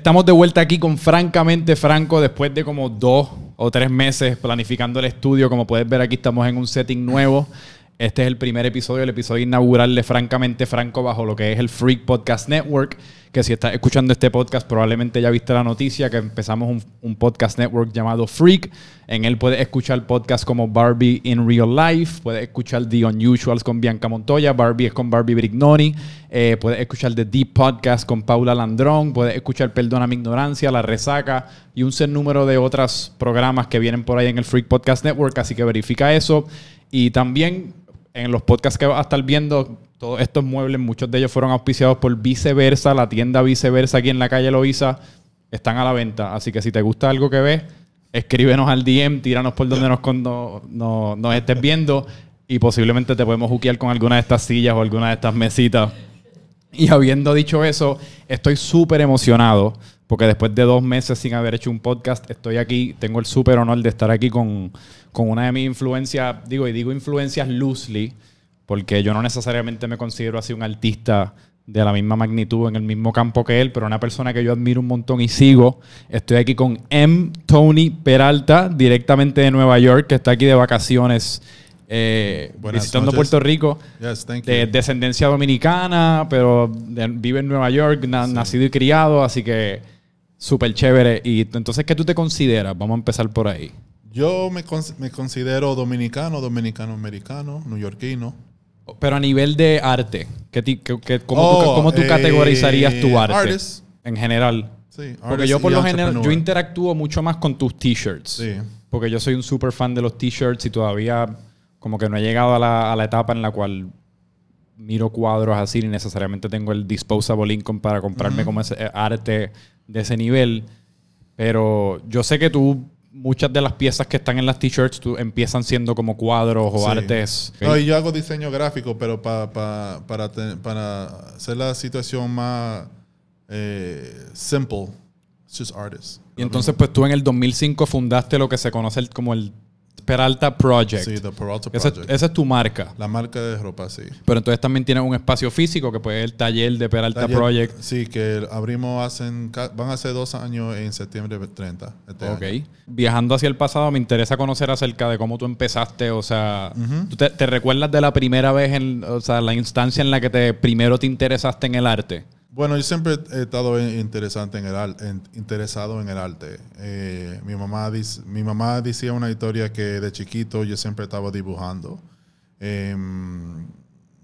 Estamos de vuelta aquí con Francamente Franco después de como dos o tres meses planificando el estudio. Como puedes ver aquí estamos en un setting nuevo. Este es el primer episodio, el episodio inaugural de Francamente Franco bajo lo que es el Freak Podcast Network. Que si estás escuchando este podcast, probablemente ya viste la noticia que empezamos un, podcast network llamado Freak. En él puedes escuchar podcasts como Barbie in Real Life, puedes escuchar The Unusuals con Bianca Montoya, Barbie es con Barbie Brignoni, eh, puedes escuchar The Deep Podcast con Paula Landrón, puedes escuchar Perdona mi ignorancia, La Resaca y un número de otros programas que vienen por ahí en el Freak Podcast Network, así que verifica eso. Y también en los podcasts que vas a estar viendo, todos estos muebles, muchos de ellos fueron auspiciados por Viceversa, la tienda Viceversa aquí en la calle Loiza, están a la venta. Así que si te gusta algo que ves, escríbenos al DM, tíranos por donde nos, no, nos estés viendo y posiblemente te podemos juquear con alguna de estas sillas o alguna de estas mesitas. Y habiendo dicho eso, estoy súper emocionado porque después de dos meses sin haber hecho un podcast, estoy aquí, tengo el súper honor de estar aquí con, con una de mis influencias, digo, y digo influencias loosely, porque yo no necesariamente me considero así un artista de la misma magnitud en el mismo campo que él, pero una persona que yo admiro un montón y sigo. Estoy aquí con M. Tony Peralta, directamente de Nueva York, que está aquí de vacaciones eh, visitando Puerto Rico. de descendencia dominicana, pero vive en Nueva York, nacido y criado, así que súper chévere. Y entonces, ¿qué tú te consideras? Vamos a empezar por ahí. Yo me, me considero dominicano, dominicano-americano, neoyorquino. Pero a nivel de arte, ¿qué cómo, tú, oh, categorizarías tu eh, arte en general? Sí, porque yo por lo general, yo interactúo mucho más con tus t-shirts. Sí. Porque yo soy un super fan de los t-shirts y todavía como que no he llegado a la, a la etapa en la cual miro cuadros así ni necesariamente tengo el disposable income para comprarme como ese eh, arte de ese nivel. Pero yo sé que tú, muchas de las piezas que están en las t-shirts empiezan siendo como cuadros o artes. No, y yo hago diseño gráfico, pero para, para hacer la situación más eh, simple, it's just artist. Y entonces, pues tú en el 2005 fundaste lo que se conoce como el Peralta Project. Sí, The Peralta Project. Esa, es tu marca. La marca de ropa, sí. Pero entonces también tienes un espacio físico que puede ser el taller de Peralta Project. Sí, que abrimos hacen, van a ser dos años en septiembre 30. Este ok. Viajando hacia el pasado, me interesa conocer acerca de cómo tú empezaste. O sea, ¿tú te, recuerdas de la primera vez, en, o sea, la instancia en la que te primero te interesaste en el arte? Bueno, yo siempre he estado interesante en el, interesado en el arte. Eh, mi, mamá mi mamá decía una historia que de chiquito yo siempre estaba dibujando. Em,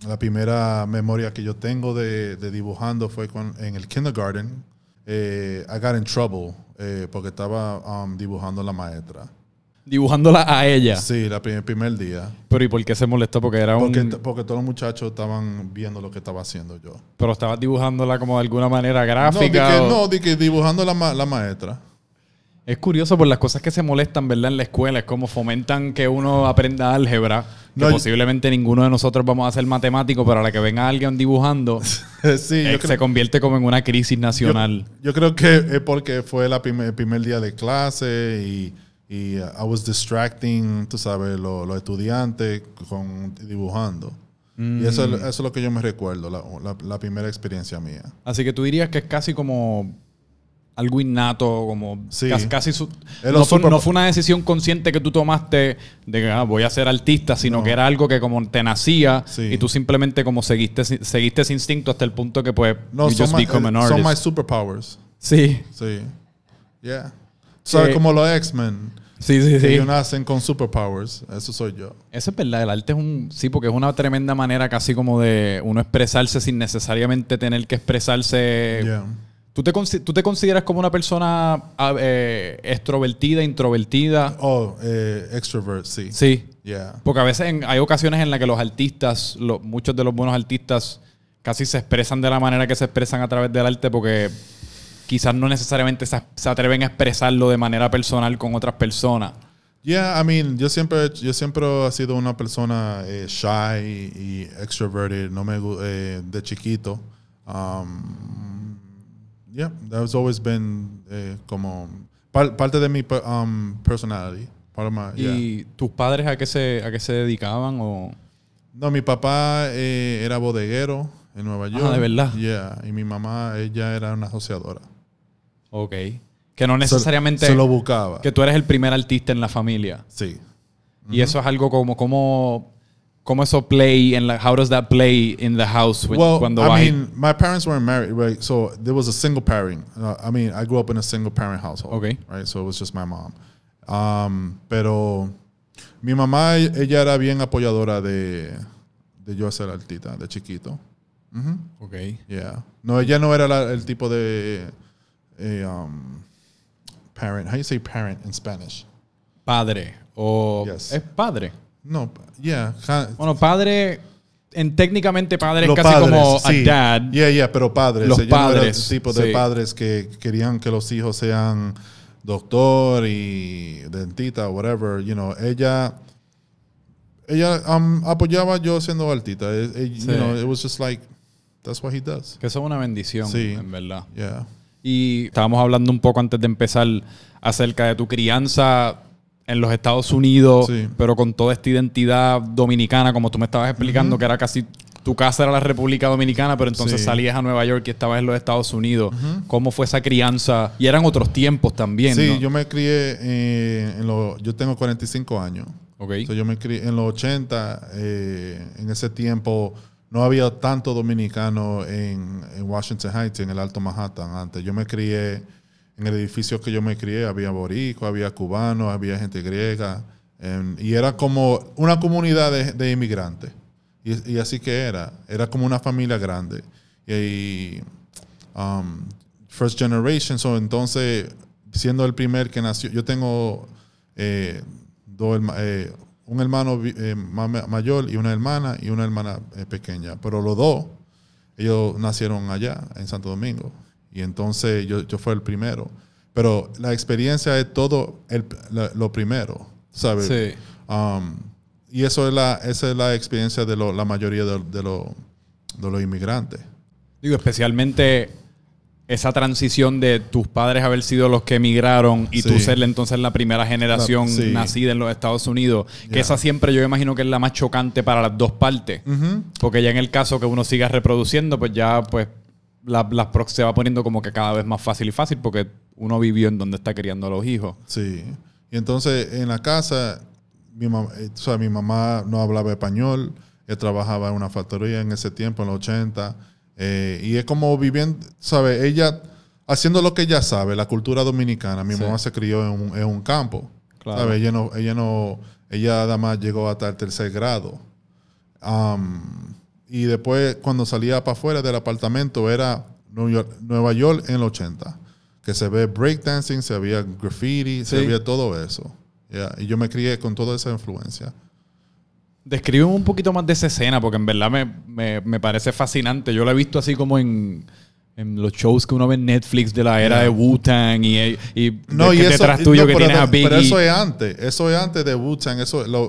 la primera memoria que yo tengo de, dibujando fue en el kindergarten. Eh, I got in trouble eh, porque estaba um, dibujando la maestra dibujándola a ella. Sí, la el primer día. Pero ¿y por qué se molestó? Porque era porque, un... Porque todos los muchachos estaban viendo lo que estaba haciendo yo. Pero estabas dibujándola como de alguna manera gráfica. No, de que, dibujando la, la maestra. Es curioso por las cosas que se molestan, ¿verdad? En la escuela. Es como fomentan que uno aprenda álgebra. Que posiblemente ninguno de nosotros vamos a ser matemáticos, pero a la que venga alguien dibujando, sí, eh, se convierte como en una crisis nacional. Yo, creo que es porque fue la el primer día de clase y y uh, I was distracting, tú sabes, los estudiantes con dibujando. Y eso, mm. eso, es lo que yo me recuerdo, la, la, primera experiencia mía. Así que tú dirías que es casi como algo innato, como casi, no, fue, una decisión consciente que tú tomaste de que ah, voy a ser artista, sino que era algo que como te nacía y tú simplemente como seguiste, seguiste ese instinto hasta el punto que pues no, son, my, son my superpowers. Sí. Sí. Yeah. ¿Sabes? como los X-Men. Sí, sí, sí. Ellos nacen con superpowers. Eso soy yo. Eso es verdad. El arte es un. Sí, porque es una tremenda manera casi como de uno expresarse sin necesariamente tener que expresarse. ¿Tú, te, ¿Tú te consideras como una persona ah, eh, extrovertida, introvertida? Oh, eh, extrovert, sí. Sí. Yeah. Porque a veces hay ocasiones en las que los artistas, muchos de los buenos artistas, casi se expresan de la manera que se expresan a través del arte porque quizás no necesariamente se, atreven a expresarlo de manera personal con otras personas. Yeah, I mean, yo siempre, yo siempre he sido una persona eh, shy y extroverted, no me eh, de chiquito. Um, yeah, that has always been eh, como parte de mi um, personality. ¿Y tus padres a qué se a qué se dedicaban o? No, mi papá era bodeguero en Nueva York. Ah, de verdad. Yeah, y mi mamá ella era una asociadora. Ok. Que no necesariamente... Se, lo buscaba. Que tú eres el primer artista en la familia. Sí. Y eso es algo como... como ¿Cómo eso play in like how does that play in the house when, well, cuando I mean, my parents weren't married, right? So there was a single parent. Uh, I mean, I grew up in a single parent household. Okay. Right. So it was just my mom. Um, pero mi mamá, ella era bien apoyadora de, de yo ser artista, de chiquito. Mm Okay. Yeah. No, ella no era la, el tipo de eh, um, parent. How do you say parent in Spanish? Padre. O Yes. es padre. No, yeah. Bueno, padre, en técnicamente padre es casi padres, como sí. a dad. Yeah, yeah, pero padres. Los Ella no era padres, el tipo de sí. padres que querían que los hijos sean doctor y dentista, whatever. You know, ella, ella um, apoyaba yo siendo altita. Eh, eh, Sí. You know, it was just like, that's what he does. Que eso es una bendición, Sí. en verdad. Yeah. Y estábamos hablando un poco antes de empezar acerca de tu crianza en los Estados Unidos, Sí. pero con toda esta identidad dominicana, como tú me estabas explicando, que era casi tu casa era la República Dominicana, pero entonces Sí. salías a Nueva York y estabas en los Estados Unidos. ¿Cómo fue esa crianza? Y eran otros tiempos también, Sí, ¿no? yo me crié eh, en los... Yo tengo 45 años. Ok. So, yo me crié en los 80, eh, en ese tiempo no había tanto dominicano en, Washington Heights, en el Alto Manhattan antes. Yo me crié en el edificio que yo me crié, había boricua, había cubanos, había gente griega, em, y era como una comunidad de, inmigrantes. Y, así que era, era como una familia grande. Y, um, first generation, so entonces, siendo el primer que nació, yo tengo eh, dos eh, un hermano eh, ma- mayor y una hermana y una hermana eh, pequeña, pero los dos, ellos nacieron allá, en Santo Domingo, y entonces yo, yo fui el primero. Pero la experiencia es todo el- la- lo primero, ¿sabes? Sí. Um, y eso es la, esa es la experiencia de lo- la mayoría de, de lo- de los inmigrantes. Digo, especialmente esa transición de tus padres haber sido los que emigraron y tú Sí. ser entonces la primera generación La- sí. nacida en los Estados Unidos. Que esa siempre yo imagino que es la más chocante para las dos partes. Porque ya en el caso que uno siga reproduciendo, pues ya pues la, la se va poniendo como que cada vez más fácil y fácil porque uno vivió en donde está criando a los hijos. Sí. Y entonces en la casa, mi mamá, eh, o sea, mi mamá no hablaba español, ella trabajaba en una factoría en ese tiempo, en los 80, eh, y es como viviendo, ¿sabes? Ella haciendo lo que ella sabe, la cultura dominicana. Mi Sí. mamá se crió en un, en un campo, Claro. ¿sabes? Ella no, ella no, ella además llegó hasta el tercer grado. Um, y después, cuando salía para afuera del apartamento, era New York- Nueva York en el 80. Que se ve breakdancing, se veía graffiti, se Sí. veía todo eso. Yeah, Y yo me crié con toda esa influencia. Describe un poquito más de esa escena, porque en verdad me, me- me parece fascinante. Yo la he visto así como en, en los shows que uno ve en Netflix de la era Yeah. de Wu-Tang y, y No, y eso, detrás tuyo no, que pero, tienes a Biggie. pero eso es antes. Eso es antes de Wu-Tang.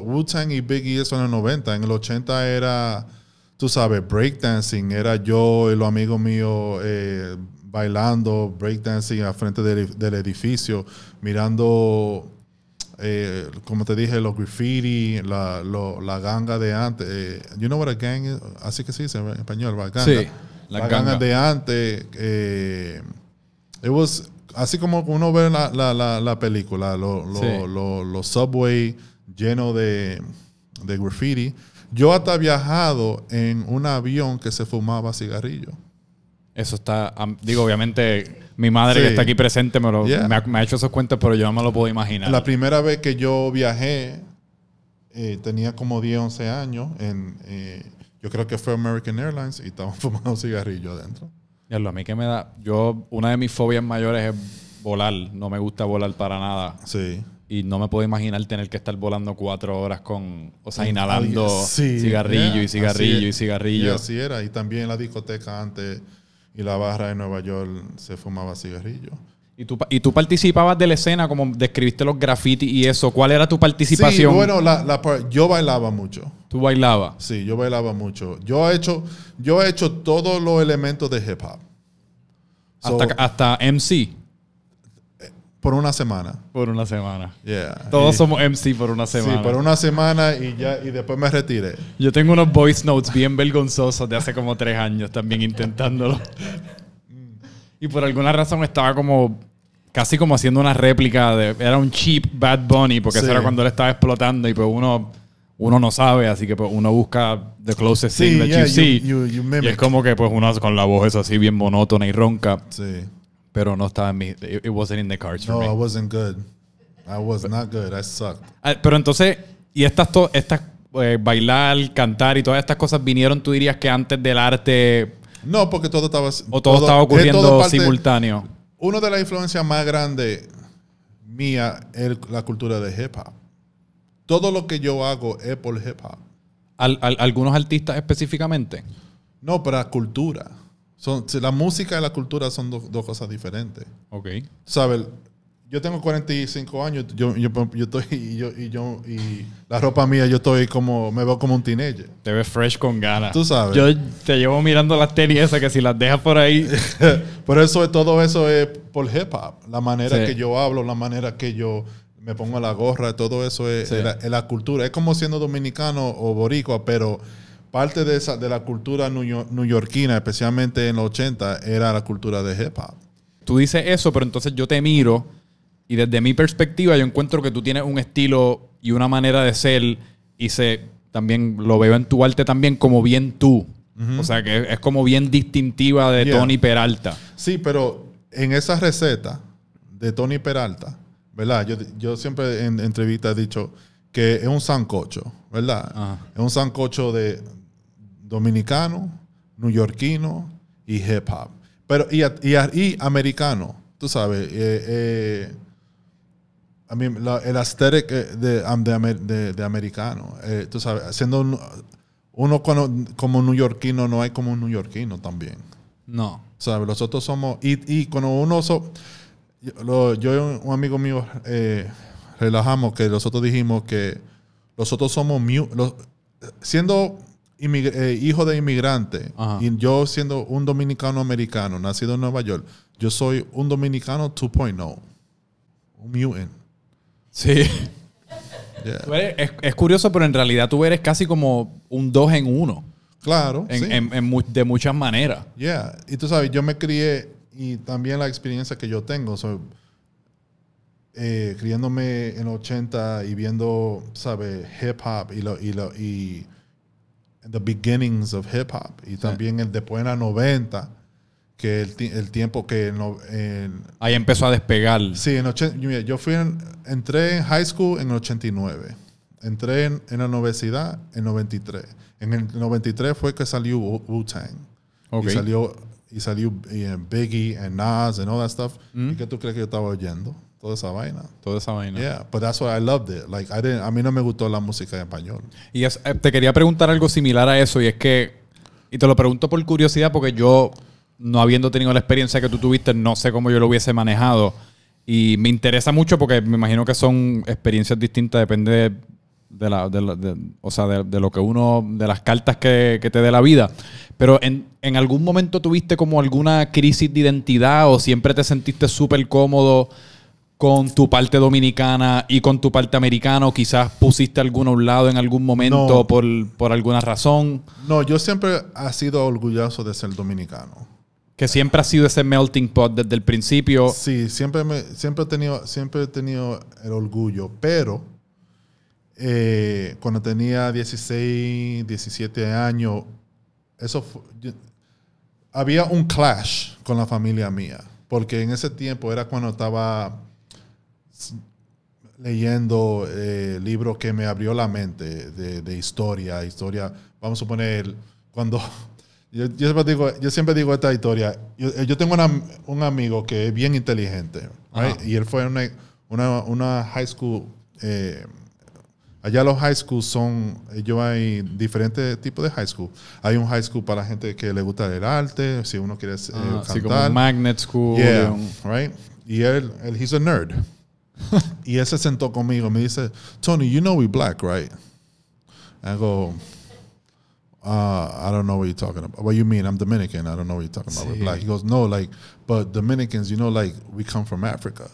Wu-Tang y Biggie, eso en el 90. En el 80 era, tú sabes, breakdancing. Era yo y los amigos míos eh, bailando breakdancing al frente del, del edificio, mirando, eh, como te dije, los graffiti, la, lo- la ganga de antes. Eh, you know what a gang is? Así que se dice en español, la ganga. Sí, la la ganga. ganga de antes. Eh, it was así como uno ve la, la, la, la película, lo- lo- Sí. lo- los subway llenos de, de graffiti. Yo hasta he viajado en un avión que se fumaba cigarrillo. Eso está, digo, obviamente mi madre Sí. que está aquí presente me, lo- Yeah. me, ha, me ha hecho esos cuentos, pero yo no me lo puedo imaginar. La primera vez que yo viajé, eh, tenía como 10, 11 años. En, eh, yo creo que fue American Airlines y estaban fumando cigarrillo adentro. Ya lo, a mí que me da, yo, una de mis fobias mayores es volar. No me gusta volar para nada. Sí. Y no me puedo imaginar tener que estar volando cuatro horas con, o sea, inhalando Sí, cigarrillo yeah, y cigarrillo así y cigarrillo. Yeah, así era. Y también en la discoteca antes y la barra de Nueva York se fumaba cigarrillo. ¿Y tú, ¿Y tú participabas de la escena, como describiste los grafitis y eso? ¿Cuál era tu participación? Sí, bueno, la, la par- yo bailaba mucho. ¿Tú bailabas? Sí, yo bailaba mucho. Yo he hecho, yo he hecho todos los elementos de hip hop. So, Hasta, hasta MC por una semana. por una semana. Yeah. Todos Y- somos MC por una semana. Sí, por una semana y ya y después me retiré. Yo tengo unos voice notes bien vergonzosos de hace como tres años también intentándolo. y por alguna razón estaba como casi como haciendo una réplica de. Era un cheap Bad Bunny, porque eso Sí. era cuando él estaba explotando y pues uno, uno no sabe, así que pues uno busca the closest Sí, thing that yeah, you you- see. you- y es como que pues uno con la voz es así bien monótona y ronca, Sí. Pero no estaba en mi. It, it wasn't in the cards for No, me. I wasn't good. I was not good. I sucked. Ah, Pero entonces, y estas, to- estas eh, bailar, cantar y todas estas cosas vinieron, tú dirías que antes del arte No, porque todo estaba... o todo, estaba es ocurriendo todo parte- simultáneo. Una de las influencias más grandes mía es la cultura de hip hop. Todo lo que yo hago es por hip hop. Al- al- algunos artistas específicamente. No, pero la cultura. Son, la música y la cultura son do- dos cosas diferentes. Ok. ¿Sabes? Yo tengo 45 años, yo, yo, yo estoy, y yo, y yo, y la ropa mía, yo estoy como, me veo como un teenager. Te ves fresh con ganas. Tú sabes. Yo te llevo mirando las tenis esas que si las dejas por ahí. Por eso todo eso es por hip hop. La manera Sí. que yo hablo, la manera que yo me pongo la gorra, todo eso es, Sí. es la, es la cultura. Es como siendo dominicano o boricua, pero parte de esa de la cultura neoyorquina, especialmente en los 80, era la cultura de hip hop. tú dices eso, pero entonces yo te miro y desde mi perspectiva yo encuentro que tú tienes un estilo y una manera de ser y se también lo veo en tu arte también como bien tú. O sea que es como bien distintiva de Yeah. Tony Peralta. Sí, pero en esa receta de Tony Peralta, ¿verdad? Yo, yo siempre en entrevistas he dicho que es un sancocho, ¿verdad? Ajá. Es un sancocho de dominicano, neoyorquino y hip hop. Pero, y, y, y americano, tú sabes. eh, eh, I mean, la- el aesthetic eh, de, um, de, de- de americano, eh, tú sabes, siendo un- uno como neoyorquino, no hay como un neoyorquino también. No. ¿Sabes? Nosotros somos. Y, y cuando uno. so- yo, yo y un amigo mío eh, relajamos que nosotros dijimos que nosotros somos. los- siendo eh, hijo de inmigrante Ajá. y yo siendo un dominicano americano, nacido en Nueva York, yo soy un dominicano 2.0. Un mutant. Sí. Yeah. Tú eres- es, es curioso, pero en realidad tú eres casi como un dos en uno. Claro. En, sí. en- de muchas maneras. Yeah. Y tú sabes, yo me crié y también la experiencia que yo tengo, so, eh, criándome en los 80 y viendo, ¿sabes? Hip hop y, lo, y, lo, y the beginnings of hip hop. Y también el, después en la 90, que el, el tiempo que no, en, Ahí empezó a despegar. Sí, en 80, mira, yo fui en- entré en high school en el 89. Entré en, en la universidad en 93. En el 93 fue que salió Wu- Wu-Tang. Ok. Y salió, y salió eh, Biggie and Nas and all that stuff. Mm. ¿Y qué tú crees que yo estaba oyendo? Toda esa vaina. Toda esa vaina. Yeah, but that's why I loved it. Like, I didn't, a mí no me gustó la música en español. Y es- eh, te quería preguntar algo similar a eso, y es que, y te lo pregunto por curiosidad, porque yo, no habiendo tenido la experiencia que tú tuviste, no sé cómo yo lo hubiese manejado. Y me interesa mucho porque me imagino que son experiencias distintas, depende de, de la, de la- de- o sea, de, de lo que uno, de las cartas que, que te dé la vida. Pero en, en algún momento tuviste como alguna crisis de identidad o siempre te sentiste súper cómodo con tu parte dominicana y con tu parte americana, quizás pusiste alguno a un lado en algún momento No. por, por alguna razón, No, yo siempre he sido orgulloso de ser dominicano. que siempre ha sido ese melting pot desde el principio. Sí, siempre, me, siempre, he tenido, siempre he tenido el orgullo, pero eh, cuando tenía 16, 17 años, eso fu- yo- había un clash con la familia mía, porque en ese tiempo era cuando estaba leyendo eh, libros que me abrió la mente de, de historia, historia, vamos a suponer, cuando... Yo, yo siempre digo, yo siempre digo esta historia. Yo, yo tengo una- un amigo que es bien inteligente, right? Y él fue una, una, una high school. eh, allá los high schools son, ellos hay diferentes tipos de high school. Hay un high school para la gente que le gusta el arte, si uno quiere eh, Ah, así como cantar. un Magnet School. Yeah, right? Y él, él, he's a nerd. y él se sentó conmigo, me dice, Tony, you know we black, right? I go, uh, I don't know what you're talking about. What you mean? I'm Dominican. I don't know what you're talking about. We're black. He goes, no, like, but Dominicans, you know, like we come from Africa.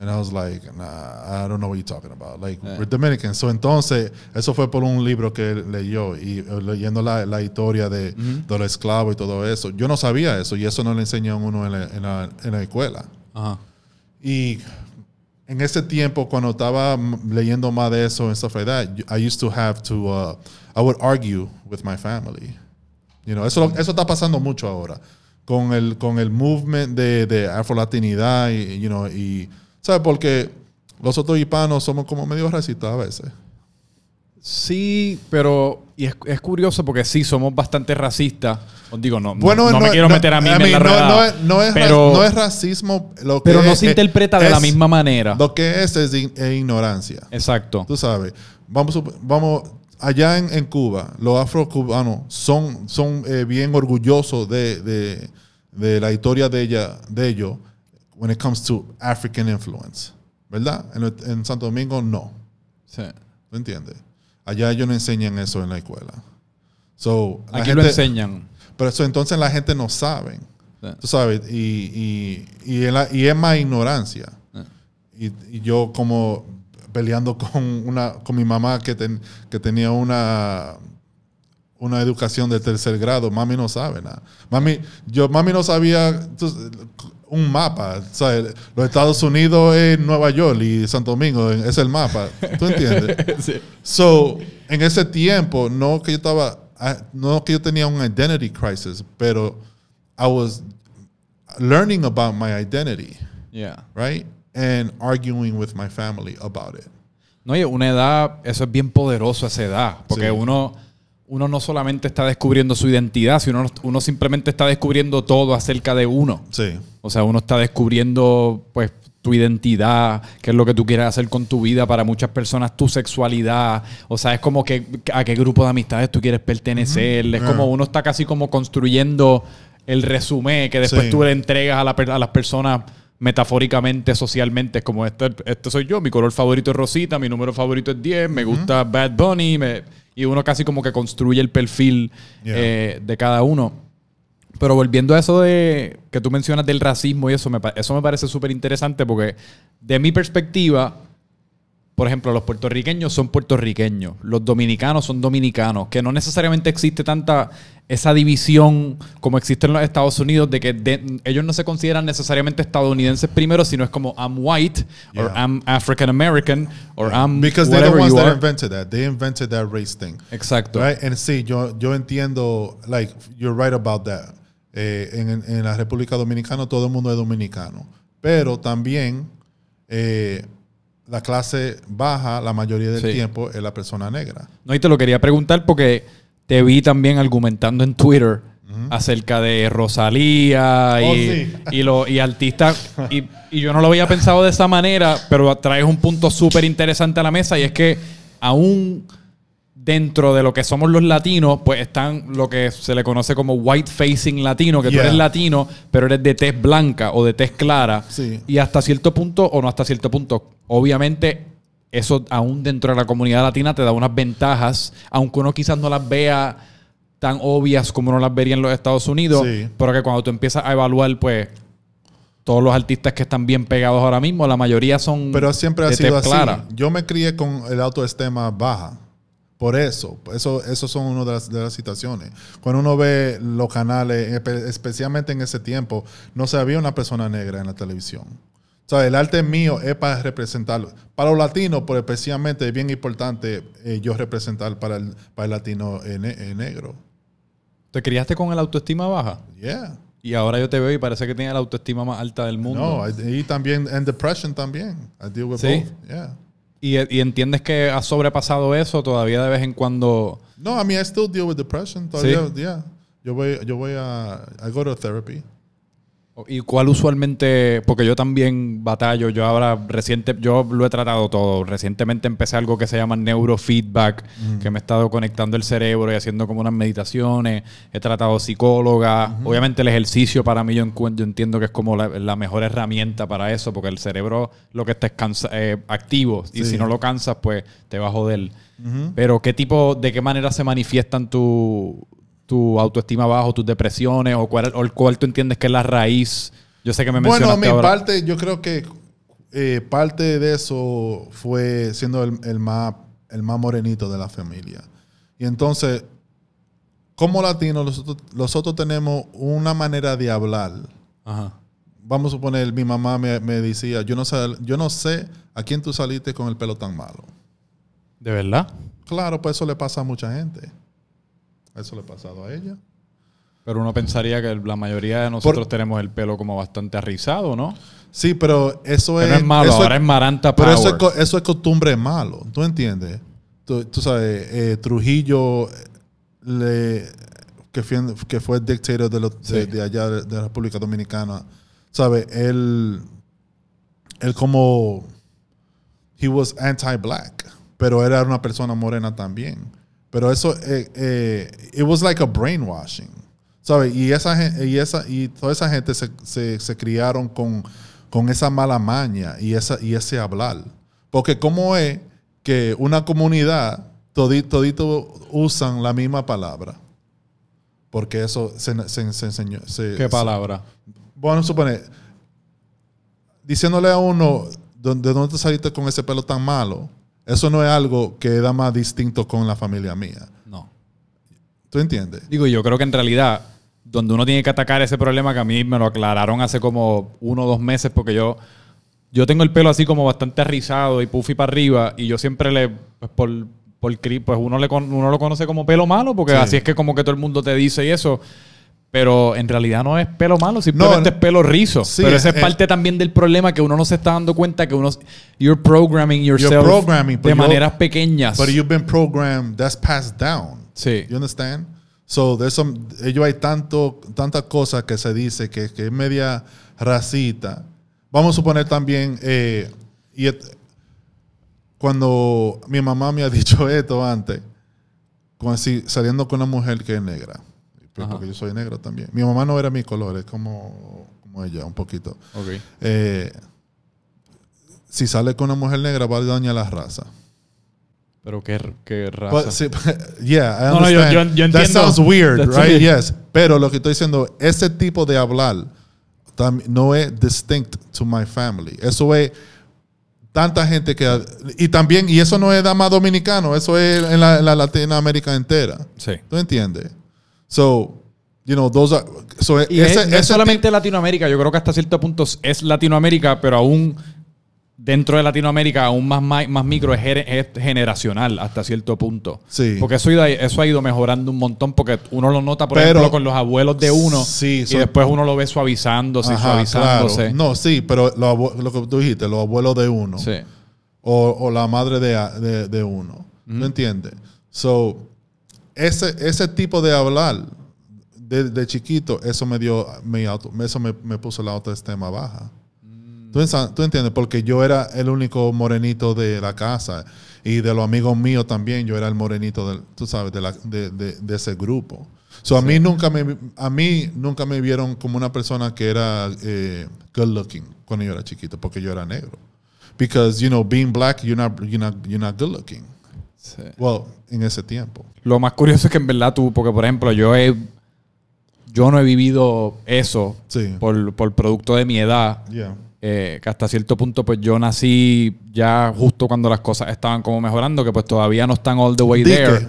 And I was like, nah, I don't know what you're talking about. Like, Yeah. we're Dominicans. So entonces, eso fue por un libro que leyó y eh, leyendo la, la historia de, de los esclavos y todo eso. Yo no sabía eso y eso no le enseñan uno en la, en la, en la escuela. Ajá. Y en ese tiempo, cuando estaba leyendo más de eso and stuff like that, I used to have to, uh, I would argue with my family. You know, eso, eso está pasando mucho ahora. Con el, con el movement de, de afrolatinidad y, you know, y, ¿sabes? Porque los otros hispanos somos como medio racistas a veces. Sí, pero y es, es curioso porque sí, somos bastante racistas. Os digo, no, no- Bueno, no, me quiero meter a mí I en mean, la no, redada, no es, no pero, no racismo. Lo que pero no es- se interpreta de la misma manera. Lo que es es ignorancia. Exacto. Tú sabes, vamos, vamos allá en, en Cuba, los afrocubanos son, son eh, bien orgullosos de, de- de la historia de ella, de ellos, when it comes to African influence, ¿verdad? En, en Santo Domingo no, Sí. ¿tú entiendes? Allá ellos no enseñan eso en la escuela. So, la Aquí lo enseñan. Pero eso entonces la gente no sabe, tú sabes, y, y, y, en la- y es más ignorancia. Y, y yo como peleando con una con mi mamá que, ten- que tenía una una educación de tercer grado, mami no sabe nada. Mami, yo mami no sabía tú- un mapa, ¿sabes? Los Estados Unidos es Nueva York y Santo Domingo es el mapa, ¿tú entiendes? Sí. So, en ese tiempo, no que yo estaba, ah, no que yo tenía un identity crisis, pero I was learning about my identity, Yeah. right? And arguing with my family about it. No, oye, una edad, eso es bien poderoso esa edad, porque Sí. uno, uno no solamente está descubriendo su identidad, sino uno simplemente está descubriendo todo acerca de uno. Sí. O sea, uno está descubriendo, pues, tu identidad, qué es lo que tú quieres hacer con tu vida. Para muchas personas, tu sexualidad. O sea, es como que a qué grupo de amistades tú quieres pertenecer. Es Yeah. como uno está casi como construyendo el resumen que después Sí. tú le entregas a, la a las personas metafóricamente, socialmente. Es como, este, este soy yo, mi color favorito es rosita, mi número favorito es 10, me gusta Bad Bunny. me- y uno casi como que construye el perfil Yeah. eh, de cada uno. Pero volviendo a eso de que tú mencionas del racismo y eso, me, eso me parece súper interesante porque de mi perspectiva, por ejemplo, los puertorriqueños son puertorriqueños, los dominicanos son dominicanos, que no necesariamente existe tanta esa división como existe en los Estados Unidos de que de- ellos no se consideran necesariamente estadounidenses primero, sino es como I'm white, or Yeah. I'm African American, or I'm Because they're the ones that invented that. They invented that race thing. Exacto. Right? And sí, yo, yo entiendo, like, you're right about that. Eh, en, en la República Dominicana todo el mundo es dominicano. Pero también eh, la clase baja, la mayoría del Sí. tiempo, es la persona negra. No, y te lo quería preguntar porque te vi también argumentando en Twitter acerca de Rosalía y, Oh, sí. y, lo- y artistas. Y, y yo no lo había pensado de esa manera, pero traes un punto súper interesante a la mesa y es que aún dentro de lo que somos los latinos, pues están lo que se le conoce como white facing latino, que tú eres latino, pero eres de tez blanca o de tez clara. Sí. Y hasta cierto punto, o no hasta cierto punto, obviamente eso aún dentro de la comunidad latina te da unas ventajas, aunque uno quizás no las vea tan obvias como uno las vería en los Estados Unidos, Sí. pero que cuando tú empiezas a evaluar, pues todos los artistas que están bien pegados ahora mismo, la mayoría son Pero siempre ha de sido así. clara. Yo me crié con el autoestima baja. Por eso, eso, eso son una de las, de las situaciones. Cuando uno ve los canales, espe- especialmente en ese tiempo, no se había una persona negra en la televisión. O sea, el arte mío es para representarlo. Para los latinos, pero especialmente es bien importante eh, yo representar para el, para el latino eh, eh, negro. ¿Te criaste con el autoestima baja? Yeah. Y ahora yo te veo y parece que tienes la autoestima más alta del mundo. No, y también en depression también. I deal with Sí. both. Yeah. Y, y entiendes que has sobrepasado eso todavía de vez en cuando. No, I mean, I still deal with depression. Todavía, yeah. Yo voy, yo voy a, I go to therapy. ¿Y cuál usualmente? Porque yo también batallo. Yo ahora reciente, yo lo he tratado todo. Recientemente empecé algo que se llama neurofeedback, que me he estado conectando el cerebro y haciendo como unas meditaciones. He tratado psicóloga. Obviamente el ejercicio para mí yo, entiendo que es como la, la mejor herramienta para eso, porque el cerebro lo que está es cansa- eh, activo y si no lo cansas, pues te va a joder. Pero ¿qué tipo, de qué manera se manifiestan tu, tu autoestima bajo, tus depresiones o cuál, o cuál tú entiendes que es la raíz? Yo sé que me Bueno, mencionaste mi ahora. parte, yo creo que eh, parte de eso fue siendo el, el más, el más morenito de la familia. Y entonces, como latinos, nosotros, nosotros tenemos una manera de hablar Ajá. vamos a suponer, mi mamá me, me decía, yo no, sé, yo no sé a quién tú saliste con el pelo tan malo. ¿De verdad? Claro, pues eso le pasa a mucha gente. Eso le ha pasado a ella. Pero uno pensaría que la mayoría de nosotros tenemos el pelo como bastante arrizado, ¿no? Sí, pero eso Que es... no es malo, eso ahora es Maranta Pero Power. eso es, eso es costumbre malo, ¿tú entiendes? Tú, tú sabes, eh, Trujillo, eh, le, que, fue, que fue dictador de, de, allá de, de la República Dominicana, ¿sabes? Él, él como, he was anti-black, pero era una persona morena también. Pero eso, eh, eh, it was like a brainwashing, ¿sabes? Y esa, y esa, y toda esa gente se, se, se criaron con, con esa mala maña y, esa, y ese hablar. Porque cómo es que una comunidad todito, todito usan la misma palabra. Porque eso se, se- se enseñó. se- ¿Qué palabra? bueno, supone, diciéndole a uno "¿De- de dónde te saliste con ese pelo tan malo, eso no es algo que da más distinto con la familia mía. No. ¿Tú entiendes? Digo, yo creo que en realidad, donde uno tiene que atacar ese problema, que a mí me lo aclararon hace como uno o dos meses, porque yo, yo tengo el pelo así como bastante rizado y puffy para arriba, y yo siempre le, pues por, por pues uno, le, con- uno lo conoce como pelo malo, porque Sí. así es que como que todo el mundo te dice y eso. Pero en realidad no es pelo malo, simplemente No, es pelo rizo. sí, Pero esa es eh, parte también del problema que uno no se está dando cuenta que uno you're programming yourself programming, de you're- maneras pequeñas. But you've been programmed, that's passed down. Sí. You understand? So, there's some, ellos hay tanto, tantas cosas que se dice que, que es media racita. Vamos a suponer también, eh, y et- cuando mi mamá me ha dicho esto antes, como si saliendo con una mujer que es negra, pues, Ajá. porque yo soy negro también. Mi mamá no era mi color, es como, como ella, un poquito. Ok. Eh, si sale con una mujer negra, va a dañar la raza. Pero qué, qué raza. But, sí, yeah, I No, no, yo- understand. yo- yo That entiendo. sounds weird, That's right? it. Yes. Pero lo que estoy diciendo, ese tipo de hablar no es distinct to my family. Eso es tanta gente que... Y también, y eso no es más dominicano, eso es en la, en la Latinoamérica entera. Sí. ¿Tú entiendes? So, you know, those are... So Y ese, es, no es ese solamente Latinoamérica, yo creo que hasta cierto punto es Latinoamérica, pero aún dentro de Latinoamérica, aún más, más micro, es, gener- es generacional hasta cierto punto. Sí. Porque eso, ha ido- eso ha ido mejorando un montón, porque uno lo nota, por Pero- ejemplo, con los abuelos de uno, Sí, y son- después uno lo ve suavizándose y Ajá, suavizándose. claro. No, sí, pero lo, que tú dijiste, los abuelos de uno. Sí. o, o la madre de, de, de uno. ¿No entiendes? So, ese, ese tipo de hablar de, de chiquito, eso me dio, auto- eso me, me puso la autoestima baja. ¿Tú, ensa- tú entiendes? Porque yo era el único morenito de la casa y de los amigos míos también, yo era el morenito, del, tú sabes, de, la- de, de- de ese grupo. So, a, mí nunca me, a mí nunca me vieron como una persona que era eh, good looking cuando yo era chiquito, porque yo era negro. Because, you know, being black, you're not, you're not, you're not good looking. Sí. Well, en ese tiempo. Lo más curioso es que en verdad tú, porque por ejemplo, yo he yo no he vivido eso Sí. por, por producto de mi edad. Yeah. eh, que hasta cierto punto pues yo nací ya justo cuando las cosas estaban como mejorando, que pues todavía no están all the way Dique. there.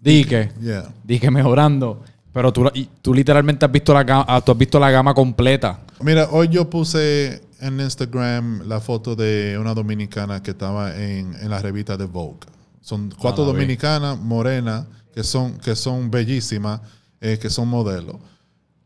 Dique. Yeah. Dique mejorando. Pero tú, y tú literalmente has visto, la, ga- ah, tú has visto la gama completa. Mira, hoy yo puse en Instagram la foto de una dominicana que estaba en, en la revista de Vogue. Son cuatro Ah, dominicanas morenas que son, que son bellísimas, eh, que son modelos.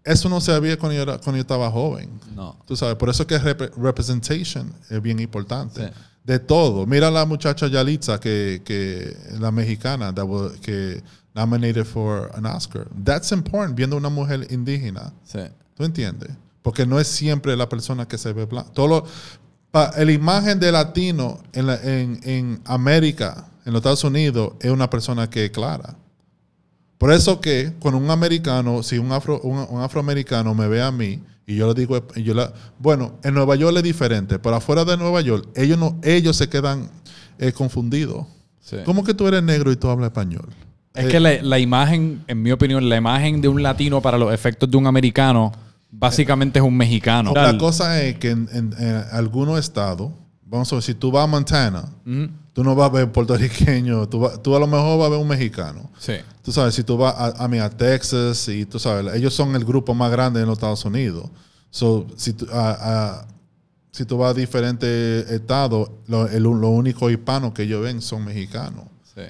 Eso no se había cuando yo, era- cuando yo estaba joven. No. Tú sabes, por eso es que rep- representation es bien importante. Sí. De todo. Mira la muchacha Yalitza, que, que la mexicana, was- que nominated for an Oscar. That's important, viendo una mujer indígena. Sí. ¿Tú entiendes? Porque no es siempre la persona que se ve blanca. Todo lo- pa- la imagen de latino en, la- en, en América, en los Estados Unidos, es una persona que es clara. Por eso que con un americano, si un, afro, un, un afroamericano me ve a mí y yo le digo, y yo la- bueno, en Nueva York es diferente, pero afuera de Nueva York, ellos, no, ellos se quedan eh, confundidos. Sí. ¿Cómo que tú eres negro y tú hablas español? Es Eh, que la, la imagen, en mi opinión, la imagen de un latino para los efectos de un americano, básicamente es un mexicano. La cosa es que en, en- en algunos estados, vamos a ver, si tú vas a Montana, tú no vas a ver puertorriqueño, tú, tú a lo mejor vas a ver un mexicano. Sí. Tú sabes, si tú vas a, a, mí, a Texas y tú sabes, ellos son el grupo más grande en los Estados Unidos. So, si tú, a- a- si tú vas a diferentes estados, lo, el- lo único hispano que ellos ven son mexicanos. Sí.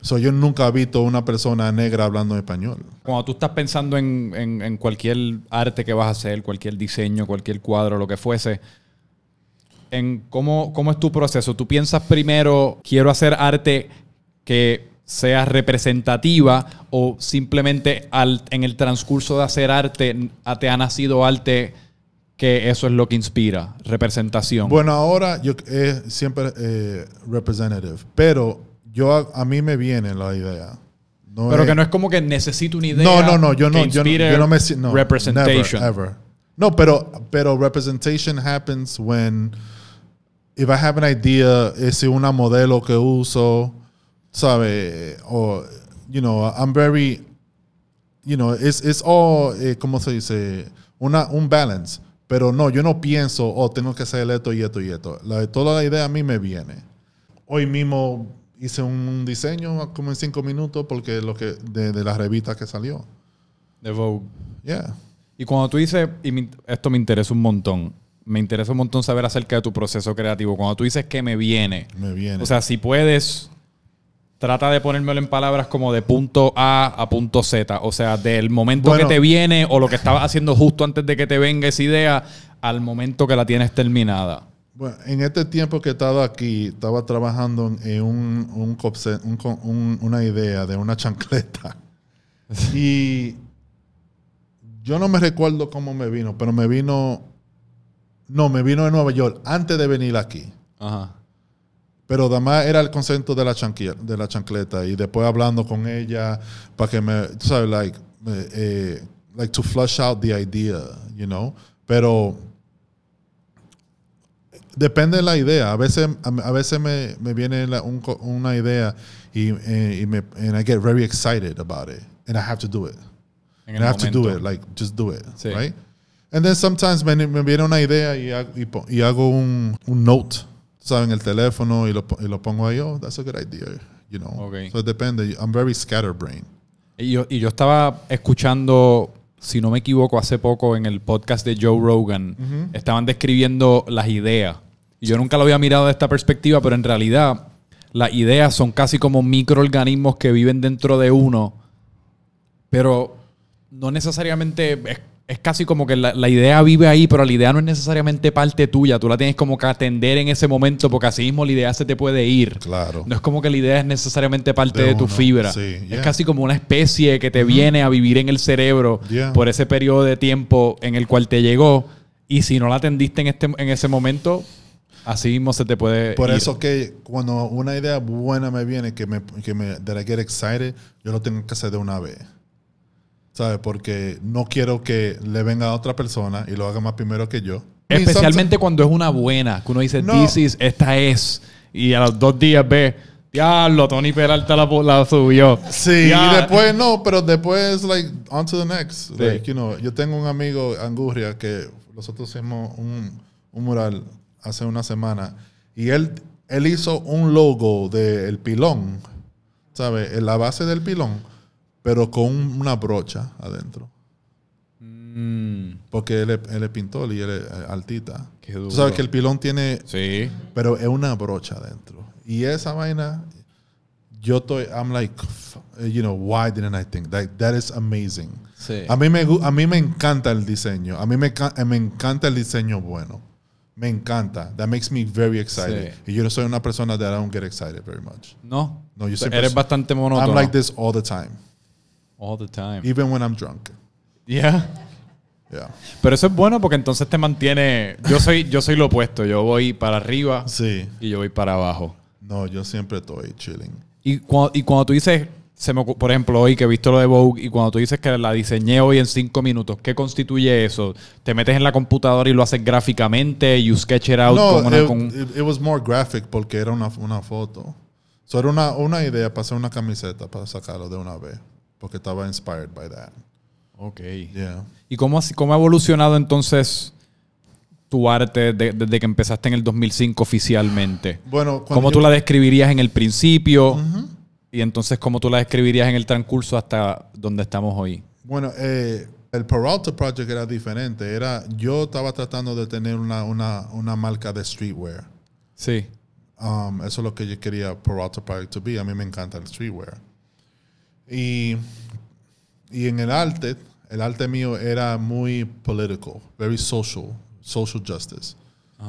So, yo nunca he visto una persona negra hablando español. Cuando tú estás pensando en, en- en cualquier arte que vas a hacer, cualquier diseño, cualquier cuadro, lo que fuese, en cómo, cómo es tu proceso. ¿Tú piensas primero, quiero hacer arte que sea representativa o simplemente al- en el transcurso de hacer arte te ha nacido arte que eso es lo que inspira, representación? Bueno, ahora yo eh, siempre eh, representative, pero yo a, a mí me viene la idea. No Pero es- que no es como que necesito una idea. No, no, no, yo no, yo no, yo no me no, representation. never, ever. No, pero pero representation happens when if I have an idea, es una modelo que uso, sabe, o you know, I'm very you know, it's it's all eh, ¿cómo se dice? Una un balance. Pero no, yo no pienso, oh, tengo que hacer esto y esto y esto. La- toda la idea a mí me viene. Hoy mismo hice un diseño como en cinco minutos porque lo que de, de la revista que salió. De Vogue. Yeah. Y cuando tú dices, y me- esto me interesa un montón, me interesa un montón saber acerca de tu proceso creativo. Cuando tú dices que me viene, Me viene. o sea, si puedes, trata de ponérmelo en palabras como de punto A a punto Z. O sea, del momento Bueno. que te viene o lo que estabas haciendo justo antes de que te venga esa idea al momento que la tienes terminada. Bueno, en este tiempo que he estado aquí, estaba trabajando en, un- una idea de una chancleta. y yo no me recuerdo cómo me vino, pero me vino. No, me vino de Nueva York antes de venir aquí. Ajá. Pero además era el concepto de la, de la chancleta y después hablando con ella para que me, tú sabes, like, eh, eh, like to flush out the idea, you know. Pero depende de la idea. A veces, a, veces me, me viene la- un una idea y, eh, y me, and I get very excited about it and I have to do it. En I have to do momento. it, like just do it, Sí. right? And then sometimes me, me viene una idea y, hago- y, po- y hago un, un note, ¿sabes? En el teléfono y lo, po- y lo pongo ahí, oh, that's a good idea, you know. Okay. So it depende. I'm very scatterbrained. Y yo, y yo estaba escuchando, si no me equivoco, hace poco en el podcast de Joe Rogan, estaban describiendo las ideas. Y yo nunca lo había mirado de esta perspectiva, pero en realidad las ideas son casi como microorganismos que viven dentro de uno, pero no necesariamente, es, es casi como que la, la idea vive ahí, pero la idea no es necesariamente parte tuya, tú la tienes como que atender en ese momento, porque así mismo la idea se te puede ir. Claro. No es como que la idea es necesariamente parte De de, tu fibra. sí, Es casi como una especie que te viene a vivir en el cerebro Yeah. por ese periodo de tiempo en el cual te llegó. Y si no la atendiste en, este, en ese momento, así mismo se te puede. Por ir. eso que cuando una idea buena me viene, que me, que me, that I get excited, yo lo tengo que hacer de una vez. ¿Sabes? Porque no quiero que le venga a otra persona y lo haga más primero que yo. Especialmente cuando es una buena, que uno dice, No. this is, esta es. Y a los dos días ve, diablo, Tony Peralta la, la subió. Sí, Ya. y después no, pero después, like, on to the next. Like, you know, yo tengo un amigo, Angurria, que nosotros hicimos un, un mural hace una semana y él, él hizo un logo del pilón, ¿sabes? En la base del pilón, pero con una brocha adentro. Mm, Porque él es, él es pintor y él es eh, altita. Qué Tú duro. sabes que el pilón tiene sí. pero es una brocha adentro. Y esa vaina, yo estoy, I'm like, you know, why didn't I think? That, that is amazing. Sí. A mí, me, a mí me encanta el diseño. A mí me, me encanta el diseño bueno. Me encanta. That makes me very excited. Sí. Y yo no soy una persona that I don't get excited very much. No. No, yo siempre Eres bastante monótono. I'm like this all the time. All the time. Even when I'm drunk. Yeah. Yeah. Pero eso es bueno porque entonces te mantiene. Yo soy, yo soy lo opuesto. Yo voy para arriba Sí. y yo voy para abajo. No, yo siempre estoy chilling. Y cuando, y cuando tú dices, se me, ocu- por ejemplo, hoy que he visto lo de Vogue, y cuando tú dices que la diseñé hoy en cinco minutos, ¿qué constituye eso? ¿Te metes en la computadora y lo haces gráficamente? ¿You sketch it out? No, con una- it, con- it- it was more graphic porque era una, una foto. So era una, una idea para hacer una camiseta para sacarlo de una vez. Porque estaba inspired by that. Ok. Yeah. ¿Y cómo, cómo ha evolucionado entonces tu arte de- desde que empezaste en el 2005 oficialmente? Bueno, ¿Cómo yo- tú la describirías en el principio? Y entonces, ¿cómo tú la describirías en el transcurso hasta donde estamos hoy? Bueno, eh, El Peralta Project era diferente. Era, yo estaba tratando de tener una, una, una marca de streetwear. Sí. Um, eso es lo que yo quería Peralta Project to be. A mí me encanta el streetwear. Y, y en el arte, el arte mío era muy political, very social, social justice.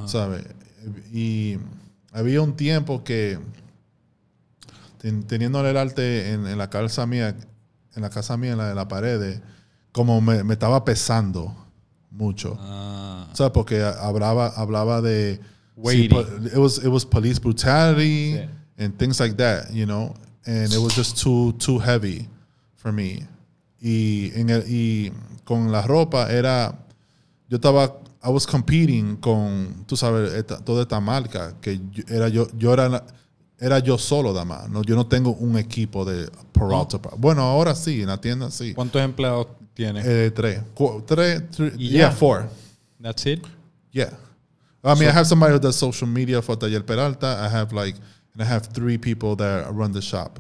¿Sabe? Y había un tiempo que ten- teniendo el arte en, en la casa mía, en la casa mía, en la de la pared, como me, me estaba pesando mucho. Ah. ¿Sabes? Porque hablaba, hablaba de. Po- it, was, it was police brutality Sí. and things like that, you know? And it was just too, too heavy for me. Y, en el, y con la ropa era. Yo estaba. I was competing con, tú sabes, esta- toda esta marca que yo, era yo, yo era, era yo solo, dama. No, yo no tengo un equipo de Peralta. Bueno, ahora sí, en la tienda sí. ¿Cuántos empleados tienes? Eh, tres. Cu- tres, Y yeah, ya. four. That's it. Yeah. I mean, I have somebody who does social media for Taller Peralta. I have like, and I have three people that run the shop.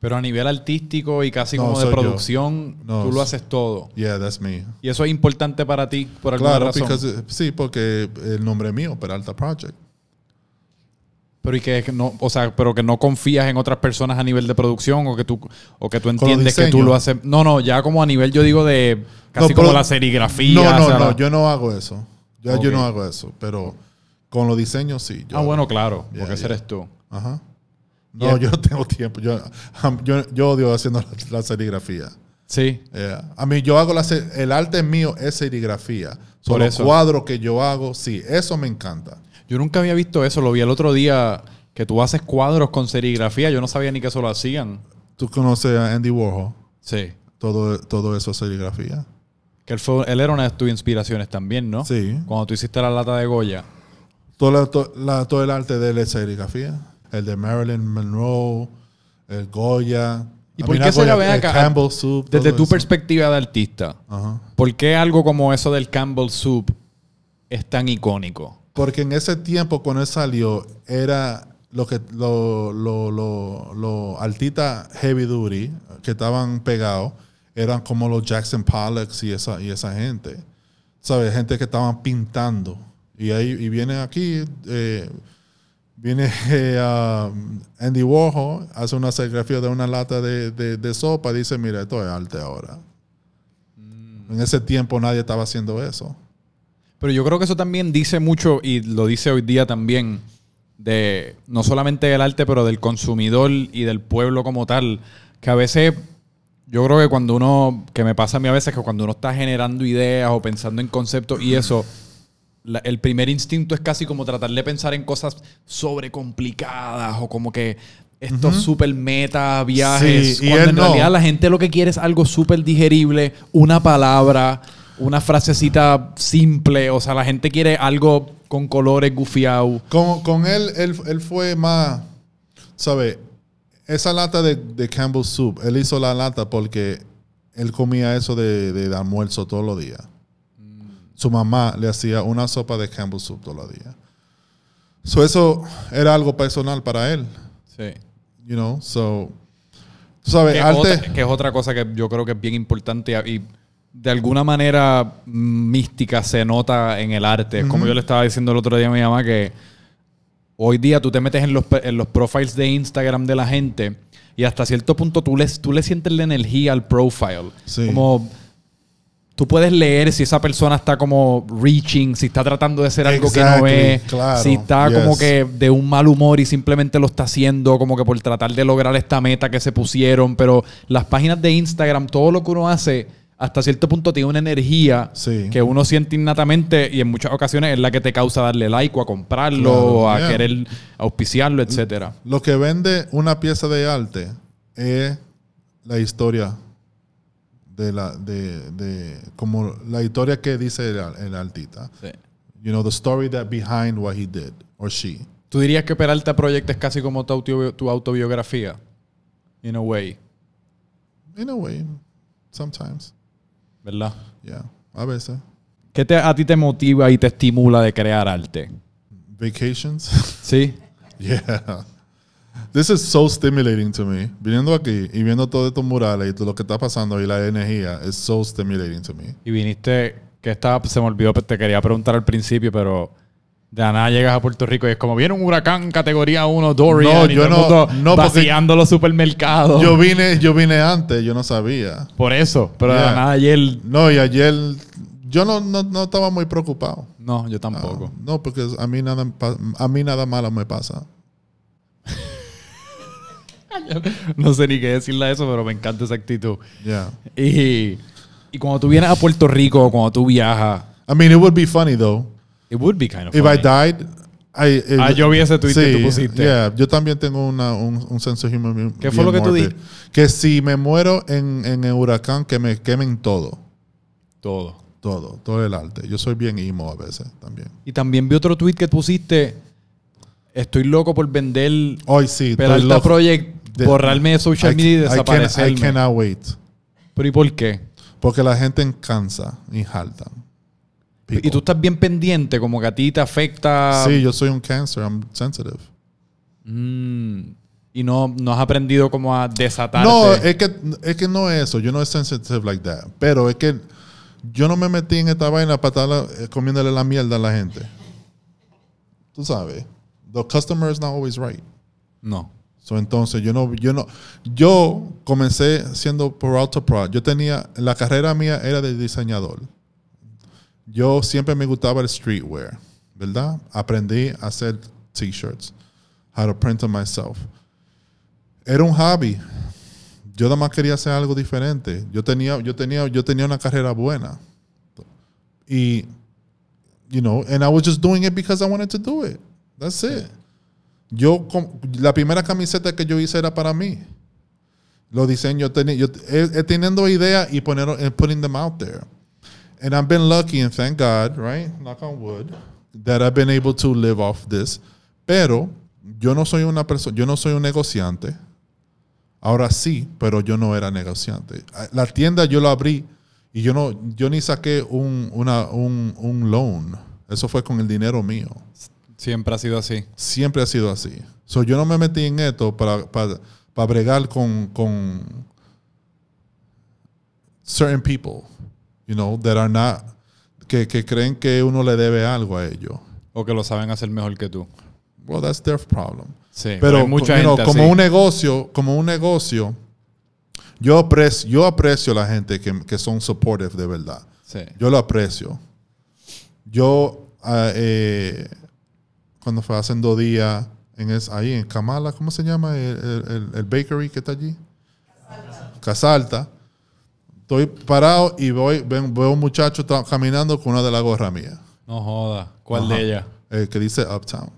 Pero a nivel artístico y casi No, como de producción, No, tú lo haces todo. Yeah, that's me. Y eso es importante para ti por alguna Claro, razón. because, eh, sí, porque el nombre mío, Peralta Project. Pero y que no, o sea, pero que no confías en otras personas a nivel de producción o que tú o que tú entiendes que tú lo haces. No, no, ya como a nivel yo digo de casi No, como pero- la serigrafía. No, no, o sea, no, yo no hago eso. Yo, yo no hago eso, pero con los diseños sí. yo Ah, bueno, claro, Yeah, porque ese yeah. eres tú. Ajá. Yeah. No, yo no tengo tiempo. Yo, yo, yo odio haciendo la, la serigrafía. Sí. Yeah. A mí yo hago la, el arte mío es serigrafía. Son los cuadros que yo hago, sí, eso me encanta. Yo nunca había visto eso, lo vi el otro día que tú haces cuadros con serigrafía, yo no sabía ni que eso lo hacían. Tú conoces a Andy Warhol, Sí. todo, todo eso es serigrafía. Que él, fue, él era una de tus inspiraciones también, ¿no? Sí. Cuando tú hiciste la lata de Goya. Todo, la- to- la- todo el arte de él es serigrafía. El de Marilyn Monroe, el Goya. ¿Y por qué será, Goya, ven acá, Soup. Desde tu eso. perspectiva de artista, Ajá. ¿por qué algo como eso del Campbell Soup es tan icónico? Porque en ese tiempo, cuando él salió, era lo que lo, lo, lo, lo altita heavy duty que estaban pegados, eran como los Jackson Pollocks y esa, y esa gente. ¿Sabes? Gente que estaban pintando. Y ahí y viene aquí, eh, viene eh, um, Andy Warhol, hace una serigrafía de una lata de, de, de sopa y dice, mira, esto es arte ahora. En ese tiempo nadie estaba haciendo eso. Pero yo creo que eso también dice mucho, y lo dice hoy día también, de no solamente del arte, pero del consumidor y del pueblo como tal, que a veces, yo creo que cuando uno, que me pasa a mí a veces, que cuando uno está generando ideas o pensando en conceptos y eso, la- el primer instinto es casi como tratar de pensar en cosas sobrecomplicadas o como que estos super meta viajes. Sí, cuando en no. realidad la gente lo que quiere es algo súper digerible, una palabra, una frasecita simple. O sea, la gente quiere algo con colores gufiados. Con, con él, él, él fue más, ¿sabe? Esa lata de, de Campbell Soup, él hizo la lata porque él comía eso de, de almuerzo todos los días. Su mamá le hacía una sopa de Campbell Soup todos los días. So eso era algo personal para él, Sí. you know? So, tú sabes, Que arte... otra, que es otra cosa que yo creo que es bien importante y de alguna manera mística se nota en el arte. Es Como yo le estaba diciendo el otro día a mi mamá que hoy día tú te metes en los, en los profiles de Instagram de la gente y hasta cierto punto tú le, tú le sientes la energía al profile. Sí. Como tú puedes leer si esa persona está como reaching, si está tratando de hacer algo que no es, claro, si está como que de un mal humor y simplemente lo está haciendo como que por tratar de lograr esta meta que se pusieron. Pero las páginas de Instagram, todo lo que uno hace, hasta cierto punto tiene una energía Sí. que uno siente innatamente y en muchas ocasiones es la que te causa darle like o a comprarlo Claro, o a yeah. querer auspiciarlo, etcétera. Lo que vende una pieza de arte es la historia de la de, de como la historia que dice el, el artista. You know, the story that behind what he did or she. ¿Tú dirías que Peralta Project es casi como tu, autobi- tu autobiografía? In a way, In a way, sometimes. ¿verdad? Yeah, a veces. ¿Qué te, a ti te motiva y te estimula de crear arte? Vacations. ¿Sí? yeah. This is so stimulating to me. Viniendo aquí y viendo todos estos murales y todo lo que está pasando y la energía, es so stimulating to me. Y viniste, que estaba, se me olvidó, te quería preguntar al principio, pero de nada llegas a Puerto Rico y es como viene un huracán categoría 1, Dorian, No, y yo todo el no- mundo no, vaciando los supermercados. Yo vine, yo vine antes, yo no sabía. Por eso, pero de nada ayer, No, y ayer yo no, no, no estaba muy preocupado. no, yo tampoco. No, porque a mí nada, a mí nada malo me pasa. No sé ni qué decirle a eso, pero me encanta esa actitud. Yeah. Y, y cuando tú vienes a Puerto Rico, cuando tú viajas, I mean, it would be funny though. it would be kind of If funny. I died, I, it- Ah, yo vi ese tweet que tú pusiste. Yeah, yo también tengo una, un, un sense of humor. ¿Qué fue lo que tú dijiste? Que si me muero en, en el huracán, que me quemen todo. Todo. Todo, todo el arte. Yo soy bien emo a veces también. Y también vi otro tweet que pusiste. Estoy loco por vender Hoy sí, Peralta estoy loco. Project, De- borrarme de social I- media y I can- desaparecerme. I cannot wait. Pero ¿y por qué? Porque la gente cansa y jaltan. Y tú estás bien pendiente, como que a ti te afecta. Sí, yo soy un cáncer, I'm sensitive. Mm, y no, no has aprendido como a desatarte. No, es que, es que no es eso. Yo no es sensitive like that. Pero es que yo no me metí en esta vaina para estar eh, comiéndole la mierda a la gente. Tú sabes. The customer is not always right. no. So, entonces yo no, yo no, yo comencé siendo por auto pro. Yo tenía, la carrera mía era de diseñador. Yo siempre me gustaba el streetwear, ¿verdad? Aprendí a hacer t-shirts, how to print them myself. Era un hobby. Yo nada más quería hacer algo diferente. Yo tenía, yo tenía, yo tenía una carrera buena. Y, you know, and I was just doing it because I wanted to do it. That's it. Yo, la primera camiseta que yo hice era para mí. Los diseños, yo eh, eh, teniendo ideas y poner, and putting them out there. And I've been lucky and thank God, right? Knock on wood, that I've been able to live off this. Pero yo no soy una persona, yo no soy un negociante. Ahora sí, pero yo no era negociante. La tienda yo la abrí y yo no, yo ni saqué un, una, un, un loan. Eso fue con el dinero mío. Siempre ha sido así. Siempre ha sido así. So, yo no me metí en esto para, para, para bregar con, con certain people, you know, that are not, que, que creen que uno le debe algo a ellos. O que lo saben hacer mejor que tú. Well, that's their problem. Sí. Pero hay mucha you know, gente como así. un negocio, como un negocio, yo aprecio, yo aprecio a la gente que, que son supportive de verdad. Sí. Yo lo aprecio. Yo, ah, eh, cuando fue hace dos días, en es, ahí en Kamala, ¿cómo se llama? El, el- el- bakery que está allí. Casalta. Estoy parado y voy, ven- veo un muchacho caminando con una de la gorra mía. No joda. ¿Cuál Ajá. de ellas? El que dice Uptown.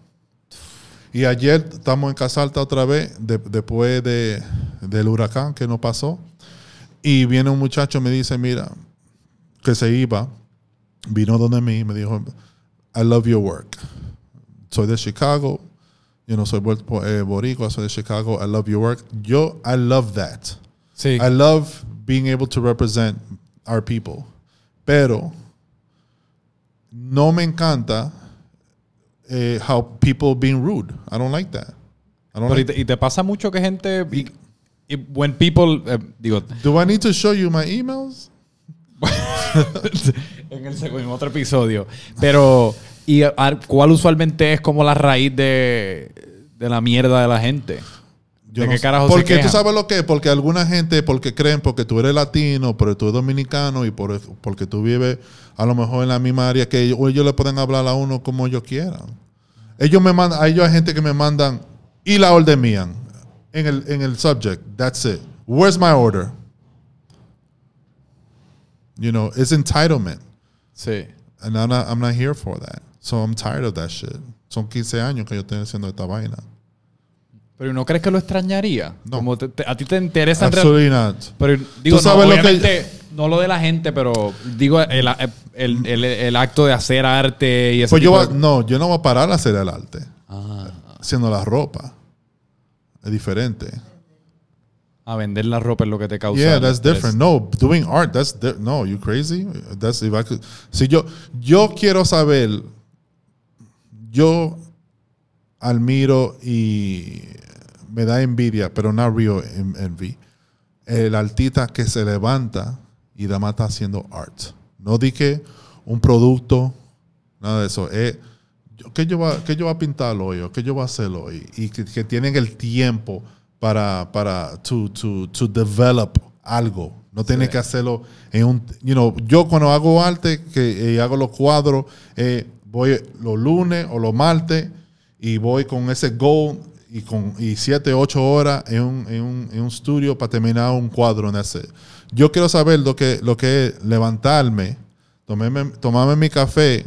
Y ayer estamos en Casalta otra vez, de- después de, del huracán que no pasó. Y viene un muchacho y me dice, mira, que se iba, vino donde mí y me dijo, I love your work. Soy de Chicago, yo no soy bor- eh, boricua, soy de Chicago, I love your work. Yo, I love that. Sí. I love being able to represent our people. Pero no me encanta eh, how people being rude. I don't like that. I don't Pero y, like- te, y te pasa mucho que gente. Y, y when people. eh, digo, Do I need to show you my emails? en, el, en otro episodio. Pero. ¿Y a- cuál usualmente es como la raíz de, de la mierda de la gente? Yo ¿De no qué carajo se Porque tú sabes lo que es, porque alguna gente, porque creen, porque tú eres latino, pero tú eres dominicano y por, porque tú vives a lo mejor en la misma área que ellos, o ellos le pueden hablar a uno como ellos quieran. Ellos me mandan, a ellos hay gente que me mandan y la orden mía en el, en el subject. That's it. Where's my order? You know, it's entitlement. Sí. And I'm not, I'm not here for that. So I'm tired of that shit. Son 15 años que yo estoy haciendo esta vaina. Pero ¿no crees que lo extrañaría? No. Como te- te- a ti te interesa. Absolutely not. Pero digo, Tú sabes no, lo que- no lo de la gente, pero digo el, el- el- el acto de hacer arte y ese Pues yo, va- de- no, yo no voy a parar a hacer el arte. Ah, Haciendo la ropa. Es diferente. a vender la ropa es lo que te causa. Yeah, that's different. No, doing art, that's no, you crazy? That's if I could. Si yo yo quiero saber yo admiro y me da envidia, pero no real en- envy. El artista que se levanta y además está haciendo art. No di que un producto, nada de eso. Es, yo- ¿qué, yo va, ¿Qué yo voy a pintarlo hoy? ¿O qué yo voy a hacerlo hoy? Y que, que tienen el tiempo para, para to, to, to develop algo. No tienen que hacerlo en un... You know, yo cuando hago arte, que eh, hago los cuadros, eh, voy los lunes o los martes y voy con ese goal y con y siete, ocho horas en un, en un, en un estudio para terminar un cuadro en ese. Yo quiero saber lo que, lo que es levantarme, tomarme, tomarme mi café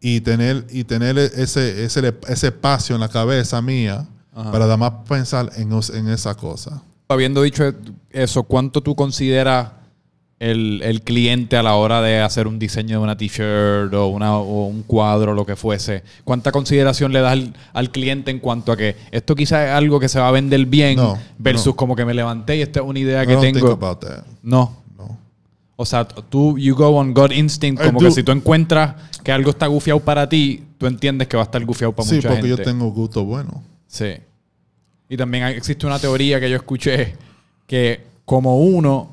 y tener, y tener ese, ese, ese espacio en la cabeza mía para además pensar en, en esa cosa. Habiendo dicho eso, ¿cuánto tú consideras el, el cliente a la hora de hacer un diseño de una t-shirt o, una- o un cuadro, lo que fuese? ¿Cuánta consideración le das al, al cliente en cuanto a que esto quizás es algo que se va a vender bien No, versus no. como que me levanté y esta es una idea I que don't think tengo? about that. No. No. O sea, tú, you go on God instinct, I como do. que si tú encuentras que algo está gufiado para ti, tú entiendes que va a estar gufiado para Sí, mucha porque gente. yo tengo gusto bueno. Sí. Y también existe una teoría que yo escuché que como uno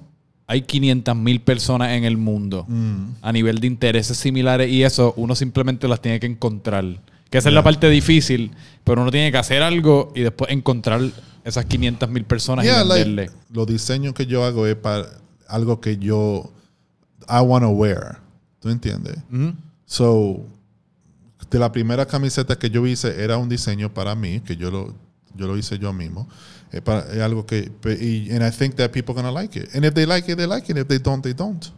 hay 500 mil personas en el mundo Mm. a nivel de intereses similares y eso uno simplemente las tiene que encontrar. Que esa es la parte difícil, pero uno tiene que hacer algo y después encontrar esas 500 mil personas Yeah, y like, venderle. los diseños que yo hago es para algo que yo I want to wear. ¿Tú entiendes? So, de la primera camiseta que yo hice era un diseño para mí, que yo lo, yo lo hice yo mismo. Es, para- es algo que, y, and I think that people are gonna like it. And if they like it, they like it. If they don't, they don't.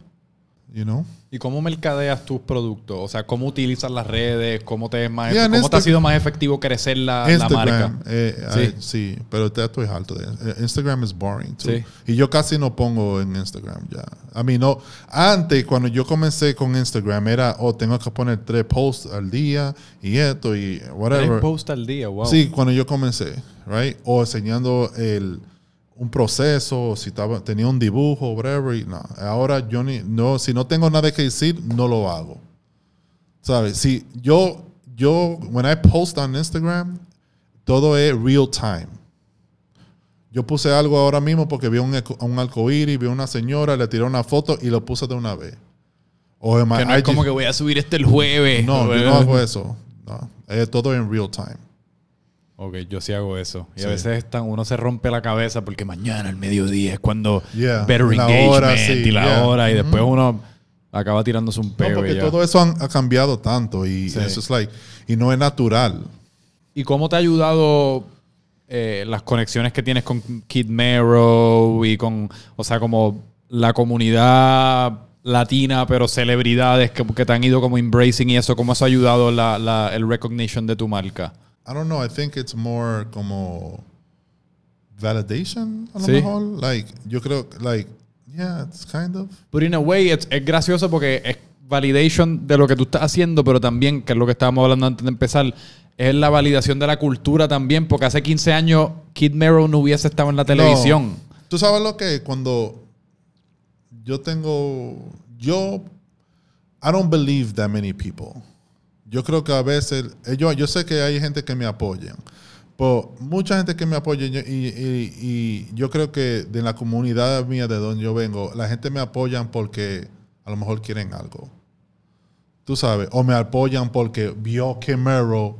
You know? ¿Y cómo mercadeas tus productos? O sea, ¿cómo utilizas las redes? ¿Cómo te, es más Yeah, ¿cómo te ha sido más efectivo crecer la, la marca? Eh, Sí. I- sí, pero ya estoy harto de eh, Instagram es boring too. Sí. Y yo casi no pongo en Instagram ya. A mí no. Antes, cuando yo comencé con Instagram, era, oh, tengo que poner tres posts al día y esto y whatever. Tres posts al día, wow. Sí, cuando yo comencé, right? O enseñando el, un proceso, si estaba, tenía un dibujo, whatever. Y no, ahora yo ni, no, si no tengo nada que decir, no lo hago. ¿Sabes? Si yo, yo, when I post on Instagram, todo es real time. Yo puse algo ahora mismo porque vi un, un arcoíris, vi una señora, le tiré una foto y lo puse de una vez. O Que no es como que voy a subir este el jueves. no, yo no hago eso. No, es todo en real time. Ok, yo sí hago eso. Y Sí. a veces están, uno se rompe la cabeza porque mañana al mediodía es cuando Yeah, better la engagement hora, sí, y la yeah. hora y después uno acaba tirándose un No, peo porque y ya. todo eso han- ha cambiado tanto y Sí. eso es like y no es natural. ¿Y cómo te ha ayudado eh, las conexiones que tienes con Kid Mero y con, o sea, como la comunidad latina, pero celebridades que, que te han ido como embracing y eso? ¿Cómo eso ha ayudado la, la- el recognition de tu marca? I don't know. I think it's more como validation a lo Sí. mejor. Like yo creo like yeah, it's kind of But in a way, it's- es gracioso porque es validation de lo que tú estás haciendo, pero también, que es lo que estábamos hablando antes de empezar, es la validación de la cultura también, porque hace 15 años Kid Mero no hubiese estado en la televisión. No. Tú sabes lo que cuando yo tengo yo I don't believe that many people. Yo creo que a veces eh, yo, yo sé que hay gente que me apoyan, pero mucha gente que me apoya y, y- y yo creo que de la comunidad mía de donde yo vengo, la gente me apoyan porque a lo mejor quieren algo. Tú sabes, o me apoyan porque vio que Mero,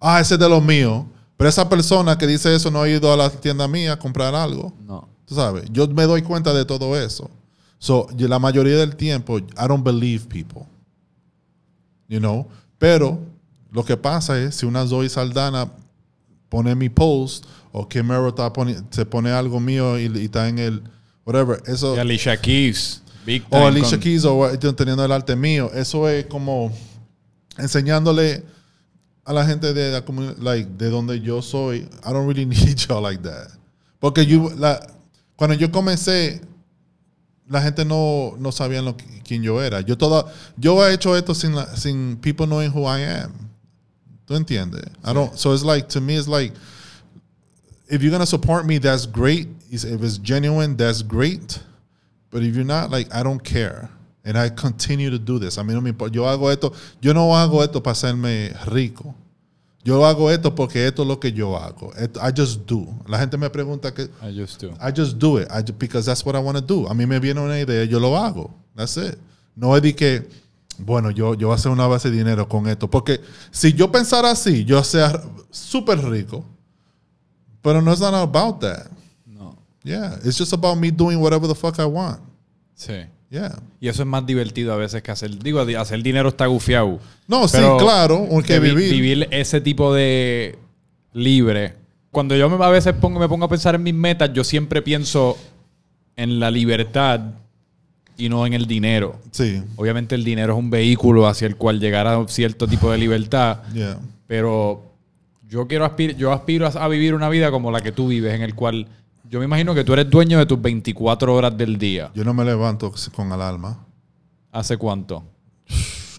ah, ese es de los míos, pero esa persona que dice eso no ha ido a la tienda mía a comprar algo. No. Tú sabes, yo me doy cuenta de todo eso. So, la mayoría del tiempo, I don't believe people. You know? Pero lo que pasa es, si una Zoe Saldana pone mi post, o que Mero se pone algo mío y, y está en el, whatever, eso, Y Alicia Keys. Big o Alicia con- Keys, o teniendo el arte mío, eso es como enseñándole a la gente de la comunidad, like, de donde yo soy, I don't really need y'all like that. Porque you, la, cuando yo comencé, la gente no, no sabía lo quién yo era. Yo toda, yo he hecho esto sin, la- sin people knowing who I am. ¿Tú entiendes? I don't, so it's like, to me, it's like, if you're gonna support me, that's great. If it's genuine, that's great. But if you're not, like, I don't care. And I continue to do this. A mí no me importa. Yo hago esto. Yo no hago esto para hacerme rico. Yo hago esto porque esto es lo que yo hago. I just do. La gente me pregunta que I just do. I just do it I ju- because that's what I want to do. A mí me viene una idea, yo lo hago. That's it. No es de que, bueno, yo, yo voy a hacer una base de dinero con esto. Porque si yo pensara así, yo sea súper rico. Pero no es not about that. No. Yeah, it's just about me doing whatever the fuck I want. Sí. Yeah. Y eso es más divertido a veces que hacer. Digo, di- hacer dinero está gufiado. No, sí, claro, vivir. Vivir ese tipo de libre. Cuando yo me, a veces pongo, me pongo a pensar en mis metas, yo siempre pienso en la libertad y no en el dinero. Sí, Obviamente el dinero es un vehículo hacia el cual llegar a cierto tipo de libertad, yeah. pero yo quiero aspir yo aspiro a, a vivir una vida como la que tú vives, en el cual yo me imagino que tú eres dueño de tus 24 horas del día. Yo no me levanto con alarma. ¿Hace cuánto?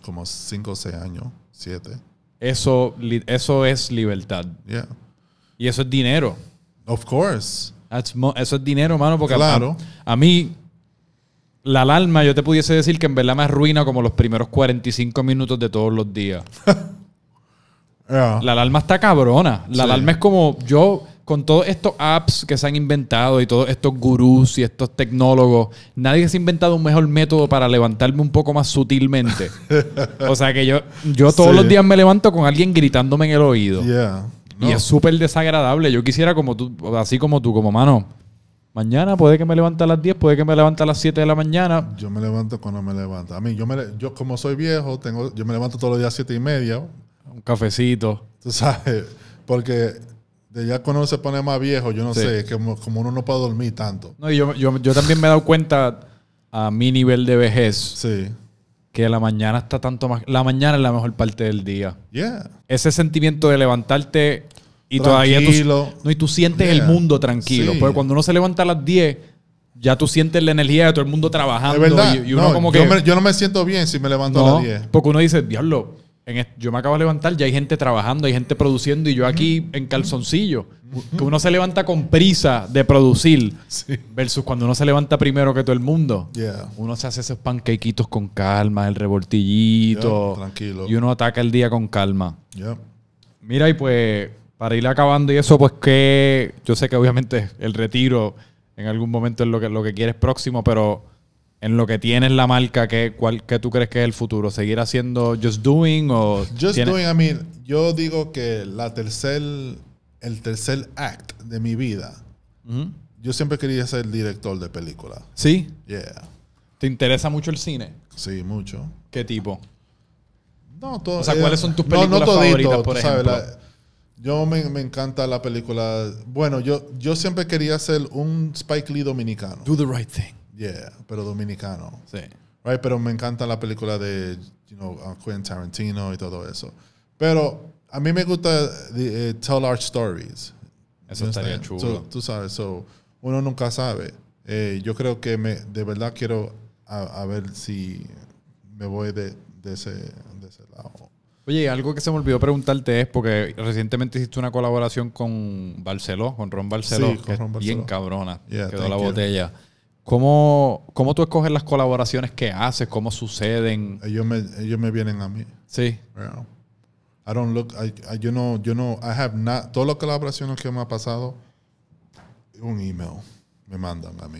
Como 5 o 6 años, 7. Eso, eso es libertad. Yeah. Y eso es dinero. Of course. Eso es dinero, mano, porque Claro. a, a mí la alarma yo te pudiese decir que en verdad me arruina como los primeros 45 minutos de todos los días. Yeah. La alarma está cabrona. La Sí. alarma es como yo, con todos estos apps que se han inventado y todos estos gurús y estos tecnólogos, nadie se ha inventado un mejor método para levantarme un poco más sutilmente. o sea que yo, yo todos Sí. los días me levanto con alguien gritándome en el oído. Yeah. Y es súper desagradable. Yo quisiera como tú, así como tú, como mano. Mañana puede que me levante a las 10, puede que me levante a las 7 de la mañana. Yo me levanto cuando me levanto. A mí, yo, me, yo como soy viejo, tengo, yo me levanto todos los días a siete y media. Un cafecito. Tú sabes, porque de ya cuando uno se pone más viejo, yo no Sí. sé, que como, como uno no puede dormir tanto. No, y yo, yo, yo también me he dado cuenta a mi nivel de vejez Sí. que la mañana está tanto más. La mañana es la mejor parte del día. Yeah. Ese sentimiento de levantarte y todavía tú, no, y tú sientes el mundo tranquilo. Sí. Porque cuando uno se levanta a las 10, ya tú sientes la energía de todo el mundo trabajando. Es verdad. Y, y uno No, como yo, que. me- yo no me siento bien si me levanto a las 10. porque uno dice, diablo, en yo me acabo de levantar, ya hay gente trabajando, hay gente produciendo y yo aquí en calzoncillo. Que uno se levanta con prisa de producir Sí. versus cuando uno se levanta primero que todo el mundo. Yeah. Uno se hace esos pancakeitos con calma, el revoltillito. Yeah, tranquilo. Y uno ataca el día con calma. Yeah. Mira, y pues, para ir acabando y eso, pues que yo sé que obviamente el retiro en algún momento es lo que, lo que quieres próximo, pero en lo que tienes la marca, ¿qué, cuál, qué tú crees que es el futuro? ¿Seguir haciendo Just Doing o Just tienes- doing, I mean, yo digo que la tercer, el tercer act de mi vida, yo siempre quería ser director de película. ¿Sí? Yeah. ¿Te interesa mucho el cine? Sí, mucho. ¿Qué tipo? No, todo, O sea, ¿cuáles son tus no, no películas todito, favoritas, por tú sabes, ejemplo? la- yo me, me encanta la película. Bueno, yo, yo siempre quería ser un Spike Lee dominicano. Do the right thing. Yeah, pero dominicano. Sí. Right, pero me encanta la película de you know, uh, Quentin Tarantino y todo eso. Pero a mí me gusta eh, tell art stories. Eso estaría chulo. So, tú sabes, so, uno nunca sabe. Eh, yo creo que me, de verdad quiero a, a ver si me voy de, de, ese, de ese lado. Oye, algo que se me olvidó preguntarte es porque recientemente hiciste una colaboración con Barceló, con Ron Barceló, Sí, con que bien cabrona. Yeah, quedó la you. botella. ¿Cómo, ¿Cómo tú escoges las colaboraciones que haces? ¿Cómo suceden? Ellos me, ellos me vienen a mí. Sí. Yeah. I don't look, I, I- yo no, yo no, I have not, todas las colaboraciones que me ha pasado, un email me mandan a mí.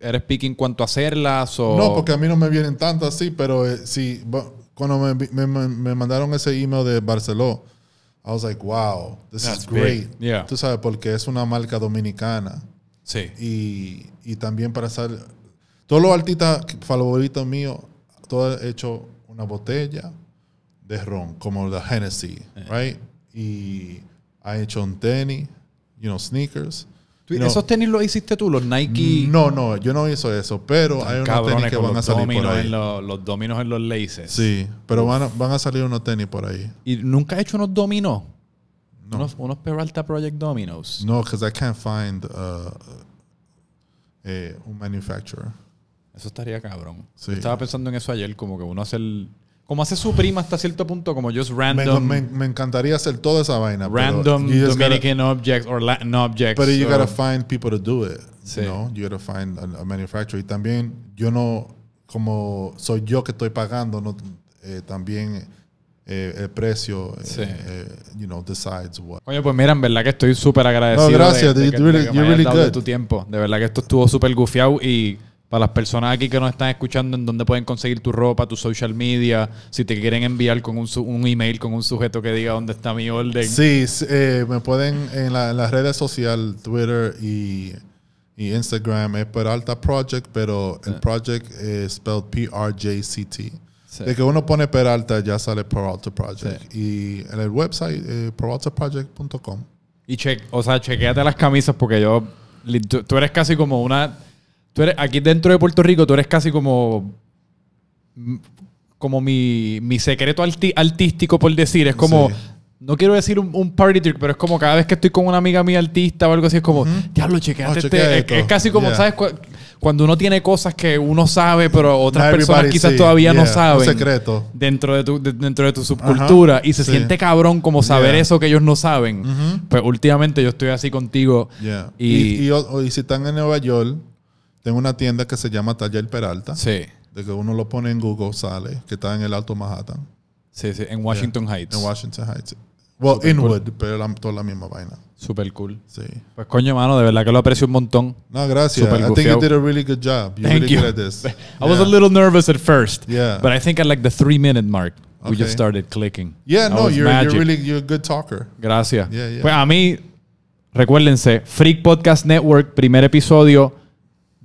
¿Eres picky en cuanto a hacerlas o...? No, porque a mí no me vienen tanto así, pero eh, sí, cuando me, me- me- mandaron ese email de Barceló, I was like, wow, this That's is great. Yeah. Tú sabes, porque es una marca dominicana Sí. y, y también para hacer, todos los artistas favoritos míos, todos han hecho una botella de ron, como la Hennessy, Eh. right? Y ha hecho un tenis, you know, sneakers. Tú- You know, ¿Esos tenis los hiciste tú, los Nike? no, no, yo no hice eso, pero hay unos tenis que van a salir por ahí. en los, los dominos en los laces. Sí, pero van a, van a salir unos tenis por ahí. ¿Y nunca has hecho unos dominos? No. Unos, unos Peralta Project Dominos. No, because I can't find uh, eh, un manufacturer. Eso estaría cabrón. Sí. Yo estaba pensando en eso ayer, como que uno hace el... Como hace su prima hasta cierto punto, como just Me, random... me- me encantaría hacer toda esa vaina. random just gotta- Dominican objects or Latin objects. Pero you gotta find people to do it. Sí. You know, you gotta find a, a manufacturer. Y también, yo no, como soy yo que estoy pagando, no, eh, también eh, el precio, eh, Sí. eh, you know, decides what. Oye, pues mira, en verdad que estoy súper agradecido. No, gracias, de, de you que, really- de que me really dado de tu tiempo. De verdad que esto estuvo súper gufiado y para las personas aquí que nos están escuchando, en dónde pueden conseguir tu ropa, tu social media, si te quieren enviar con un, un email con un sujeto que diga dónde está mi orden. Sí, eh, me pueden en, la- en las redes sociales, Twitter y, y Instagram, es Peralta Project, pero el project es spelled P-R-J-C-T. Sí. De que uno pone Peralta, ya sale Peralta Project. Y en el website, eh, peraltaproject.com. Y che, o sea, chequéate las camisas porque yo. Tú, tú eres casi como una. Tú eres, aquí dentro de Puerto Rico, tú eres casi como. mm, Como mi, mi secreto arti- artístico, por decir. Es como. Sí. No quiero decir un, un party trick, pero es como cada vez que estoy con una amiga mía artista o algo así, es como, diablo, chequeate Oh, este. Es, casi como, Yeah. ¿sabes? Cu- Cuando uno tiene cosas que uno sabe, pero otras Not personas quizás see. todavía no Yeah, un saben. secreto. Dentro de tu, de- dentro de tu subcultura. y se sí. siente cabrón como saber Yeah. eso que ellos no saben. Pues últimamente yo estoy así contigo. Yeah. Y, Y, y, o- y si están en Nueva York, tengo una tienda que se llama Taller Peralta. sí, De que uno lo pone en Google, sale, que está en el Alto Manhattan, sí, sí, en Washington Heights. en Washington Heights. Well, Super Inwood, pero la, toda la misma vaina. Super cool. Sí. Pues coño, mano, de verdad que lo aprecio un montón. No, gracias. Super I think you did a really good job. You're Thank really you. good at this. I was a little nervous at first. Yeah. But I think at like the three minute mark, we Okay. just started clicking. Yeah, That no, you're, magic. you're really you're a good talker. Gracias. Yeah, yeah. Pues a mí, recuérdense, Freak Podcast Network, primer episodio.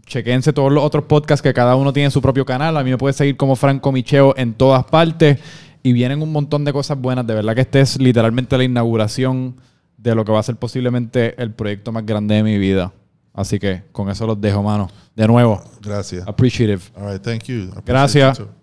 Chequense todos los otros podcasts que cada uno tiene su propio canal. A mí me puede seguir como Franco Micheo en todas partes. Y vienen un montón de cosas buenas. De verdad que este es literalmente la inauguración de lo que va a ser posiblemente el proyecto más grande de mi vida. Así que con eso los dejo, mano. De nuevo, Gracias. appreciative. All right, thank you. Gracias. you.